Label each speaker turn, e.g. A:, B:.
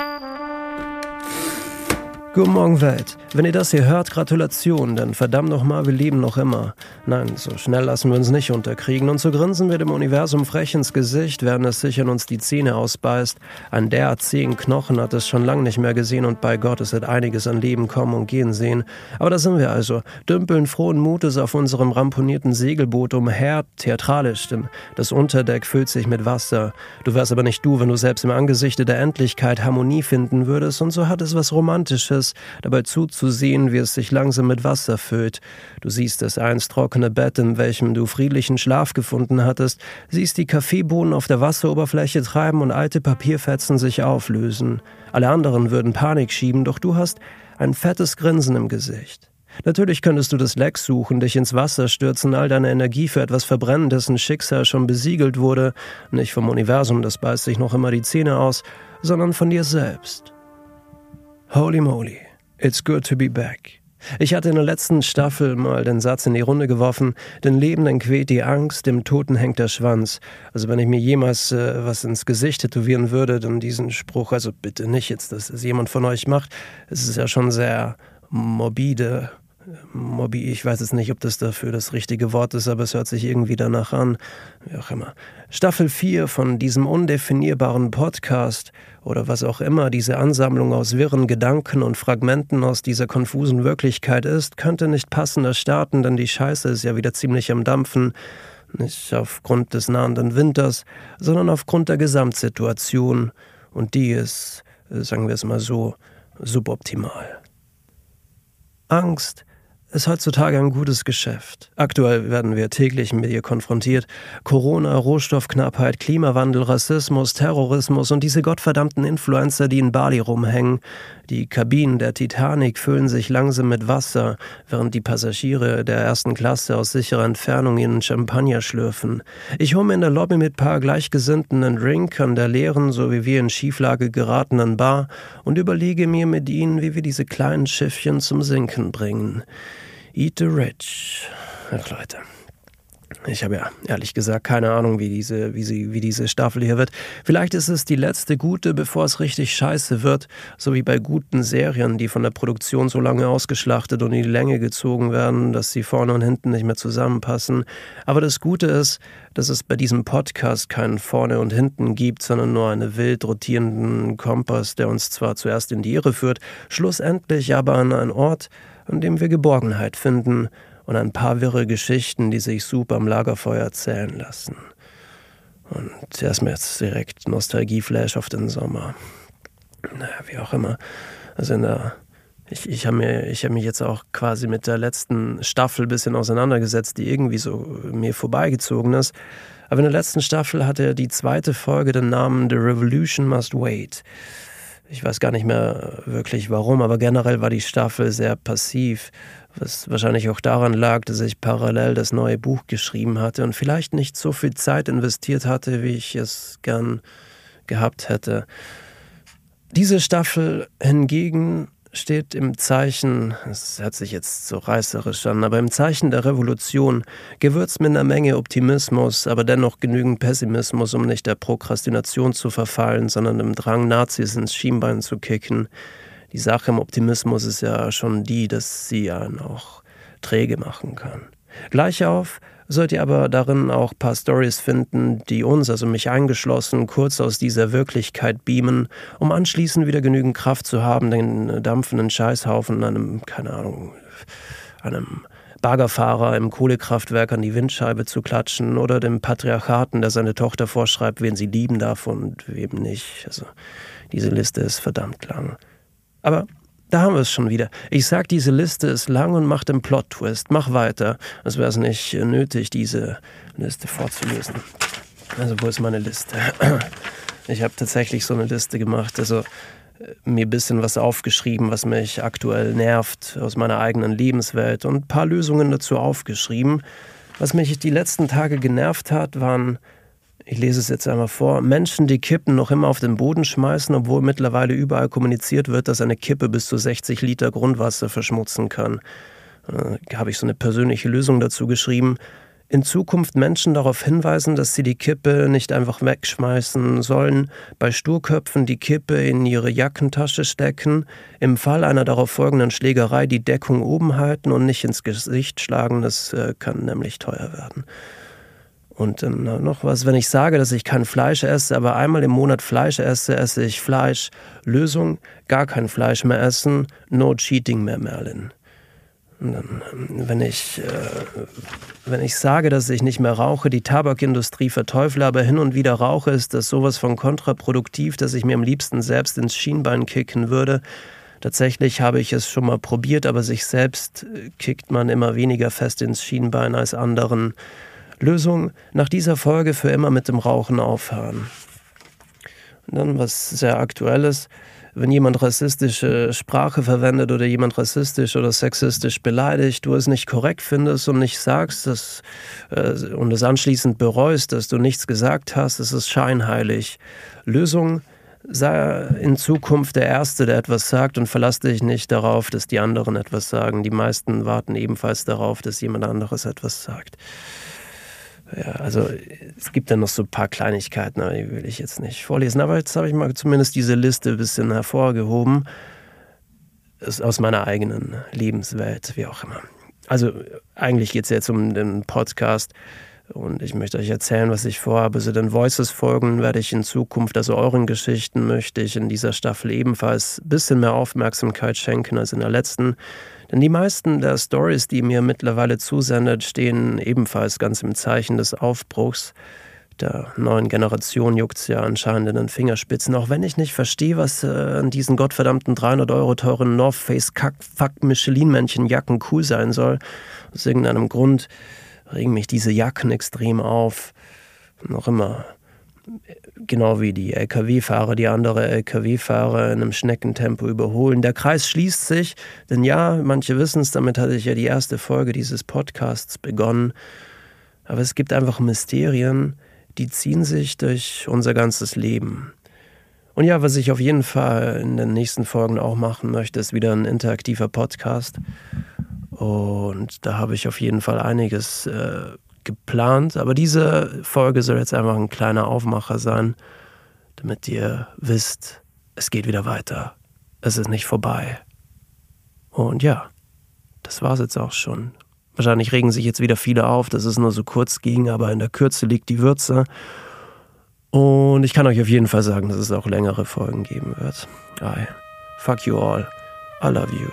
A: Thank you. Guten Morgen Welt. Wenn ihr das hier hört, Gratulation, denn verdammt nochmal, wir leben noch immer. Nein, so schnell lassen wir uns nicht unterkriegen und so grinsen wir dem Universum frech ins Gesicht, während es sich in uns die Zähne ausbeißt. Ein derart zähen Knochen hat es schon lange nicht mehr gesehen und bei Gott, es hat einiges an Leben kommen und gehen sehen. Aber da sind wir also, dümpeln frohen Mutes auf unserem ramponierten Segelboot umher, theatralisch, denn das Unterdeck füllt sich mit Wasser. Du wärst aber nicht du, wenn du selbst im Angesichte der Endlichkeit Harmonie finden würdest und so hat es was Romantisches dabei zuzusehen, wie es sich langsam mit Wasser füllt. Du siehst das einst trockene Bett, in welchem du friedlichen Schlaf gefunden hattest, siehst die Kaffeebohnen auf der Wasseroberfläche treiben und alte Papierfetzen sich auflösen. Alle anderen würden Panik schieben, doch du hast ein fettes Grinsen im Gesicht. Natürlich könntest du das Leck suchen, dich ins Wasser stürzen, all deine Energie für etwas verbrennen, dessen Schicksal schon besiegelt wurde, nicht vom Universum, das beißt sich noch immer die Zähne aus, sondern von dir selbst. Holy moly, it's good to be back. Ich hatte in der letzten Staffel mal den Satz in die Runde geworfen, den Lebenden quält die Angst, dem Toten hängt der Schwanz. Also wenn ich mir jemals äh, was ins Gesicht tätowieren würde, dann diesen Spruch, also bitte nicht jetzt, dass es jemand von euch macht. Es ist ja schon sehr morbide Mobby, ich weiß jetzt nicht, ob das dafür das richtige Wort ist, aber es hört sich irgendwie danach an. Wie auch immer. Staffel 4 von diesem undefinierbaren Podcast oder was auch immer diese Ansammlung aus wirren Gedanken und Fragmenten aus dieser konfusen Wirklichkeit ist, könnte nicht passender starten, denn die Scheiße ist ja wieder ziemlich am Dampfen. Nicht aufgrund des nahenden Winters, sondern aufgrund der Gesamtsituation. Und die ist, sagen wir es mal so, suboptimal. Angst ist heutzutage ein gutes Geschäft. Aktuell werden wir täglich mit ihr konfrontiert. Corona, Rohstoffknappheit, Klimawandel, Rassismus, Terrorismus und diese gottverdammten Influencer, die in Bali rumhängen. Die Kabinen der Titanic füllen sich langsam mit Wasser, während die Passagiere der ersten Klasse aus sicherer Entfernung ihren Champagner schlürfen. Ich hole mir in der Lobby mit paar Gleichgesinnten einen Drink an der leeren, so wie wir in Schieflage geratenen Bar und überlege mir mit ihnen, wie wir diese kleinen Schiffchen zum Sinken bringen. Eat the Rich. Ach Leute. Ich habe ja ehrlich gesagt keine Ahnung, wie diese, wie, sie, wie diese Staffel hier wird. Vielleicht ist es die letzte gute, bevor es richtig scheiße wird, so wie bei guten Serien, die von der Produktion so lange ausgeschlachtet und in die Länge gezogen werden, dass sie vorne und hinten nicht mehr zusammenpassen. Aber das Gute ist, dass es bei diesem Podcast keinen Vorne und Hinten gibt, sondern nur einen wild rotierenden Kompass, der uns zwar zuerst in die Irre führt, schlussendlich aber an einen Ort, an dem wir Geborgenheit finden und ein paar wirre Geschichten, die sich super am Lagerfeuer erzählen lassen. Und erst mir jetzt direkt Nostalgieflash auf den Sommer. Naja, wie auch immer. Also in der ich, ich habe hab mich jetzt auch quasi mit der letzten Staffel ein bisschen auseinandergesetzt, die irgendwie so mir vorbeigezogen ist. Aber in der letzten Staffel hatte die zweite Folge den Namen The Revolution Must Wait. Ich weiß gar nicht mehr wirklich warum, aber generell war die Staffel sehr passiv, was wahrscheinlich auch daran lag, dass ich parallel das neue Buch geschrieben hatte und vielleicht nicht so viel Zeit investiert hatte, wie ich es gern gehabt hätte. Diese Staffel hingegen steht im Zeichen, es hört sich jetzt so reißerisch an, aber im Zeichen der Revolution, gewürzt mit einer Menge Optimismus, aber dennoch genügend Pessimismus, um nicht der Prokrastination zu verfallen, sondern dem Drang, Nazis ins Schienbein zu kicken. Die Sache im Optimismus ist ja schon die, dass sie einen auch träge machen kann. Gleich auf sollt ihr aber darin auch paar Stories finden, die uns, also mich eingeschlossen, kurz aus dieser Wirklichkeit beamen, um anschließend wieder genügend Kraft zu haben, den dampfenden Scheißhaufen einem, keine Ahnung, einem Baggerfahrer im Kohlekraftwerk an die Windscheibe zu klatschen oder dem Patriarchaten, der seine Tochter vorschreibt, wen sie lieben darf und wem nicht. Also diese Liste ist verdammt lang. Aber da haben wir es schon wieder. Ich sag, diese Liste ist lang und macht den Plot-Twist. Mach weiter. Es wäre nicht nötig, diese Liste vorzulösen. Also, wo ist meine Liste? Ich habe tatsächlich so eine Liste gemacht. Also, äh, mir ein bisschen was aufgeschrieben, was mich aktuell nervt aus meiner eigenen Lebenswelt und ein paar Lösungen dazu aufgeschrieben. Was mich die letzten Tage genervt hat, waren ich lese es jetzt einmal vor, Menschen, die Kippen noch immer auf den Boden schmeißen, obwohl mittlerweile überall kommuniziert wird, dass eine Kippe bis zu 60 Liter Grundwasser verschmutzen kann. Äh, habe ich so eine persönliche Lösung dazu geschrieben. in Zukunft Menschen darauf hinweisen, dass sie die Kippe nicht einfach wegschmeißen sollen, bei Sturköpfen die Kippe in ihre Jackentasche stecken, im Fall einer darauf folgenden Schlägerei die Deckung oben halten und nicht ins Gesicht schlagen, das äh, kann nämlich teuer werden. Und dann noch was, wenn ich sage, dass ich kein Fleisch esse, aber einmal im Monat Fleisch esse, esse ich Fleisch. Lösung, gar kein Fleisch mehr essen, no cheating mehr, Merlin. Wenn ich, äh, wenn ich sage, dass ich nicht mehr rauche, die Tabakindustrie verteufle, aber hin und wieder rauche, ist das sowas von kontraproduktiv, dass ich mir am liebsten selbst ins Schienbein kicken würde. Tatsächlich habe ich es schon mal probiert, aber sich selbst äh, kickt man immer weniger fest ins Schienbein als anderen. Lösung, nach dieser Folge für immer mit dem Rauchen aufhören. Und dann was sehr aktuelles wenn jemand rassistische Sprache verwendet oder jemand rassistisch oder sexistisch beleidigt, du es nicht korrekt findest und nicht sagst dass, äh, und es anschließend bereust, dass du nichts gesagt hast, es ist scheinheilig. Lösung, sei in Zukunft der Erste, der etwas sagt und verlass dich nicht darauf, dass die anderen etwas sagen. Die meisten warten ebenfalls darauf, dass jemand anderes etwas sagt. Ja, also es gibt dann noch so ein paar Kleinigkeiten, aber die will ich jetzt nicht vorlesen. Aber jetzt habe ich mal zumindest diese Liste ein bisschen hervorgehoben. Ist aus meiner eigenen Lebenswelt, wie auch immer. Also eigentlich geht es jetzt um den Podcast und ich möchte euch erzählen, was ich vorhabe. Also den Voices-Folgen werde ich in Zukunft, also euren Geschichten möchte ich in dieser Staffel ebenfalls ein bisschen mehr Aufmerksamkeit schenken als in der letzten. Denn die meisten der Stories, die mir mittlerweile zusendet, stehen ebenfalls ganz im Zeichen des Aufbruchs. Der neuen Generation juckt es ja anscheinend in den Fingerspitzen, auch wenn ich nicht verstehe, was äh, an diesen gottverdammten 300 Euro teuren North Face Kack Fuck Michelin Jacken cool sein soll. Aus irgendeinem Grund regen mich diese Jacken extrem auf. Noch immer genau wie die Lkw-Fahrer, die andere Lkw-Fahrer in einem Schneckentempo überholen. Der Kreis schließt sich, denn ja, manche wissen es, damit hatte ich ja die erste Folge dieses Podcasts begonnen. Aber es gibt einfach Mysterien, die ziehen sich durch unser ganzes Leben. Und ja, was ich auf jeden Fall in den nächsten Folgen auch machen möchte, ist wieder ein interaktiver Podcast. Und da habe ich auf jeden Fall einiges äh, geplant, aber diese Folge soll jetzt einfach ein kleiner Aufmacher sein, damit ihr wisst, es geht wieder weiter. Es ist nicht vorbei. Und ja, das war's jetzt auch schon. Wahrscheinlich regen sich jetzt wieder viele auf, dass es nur so kurz ging, aber in der Kürze liegt die Würze. Und ich kann euch auf jeden Fall sagen, dass es auch längere Folgen geben wird. I fuck you all. I love you.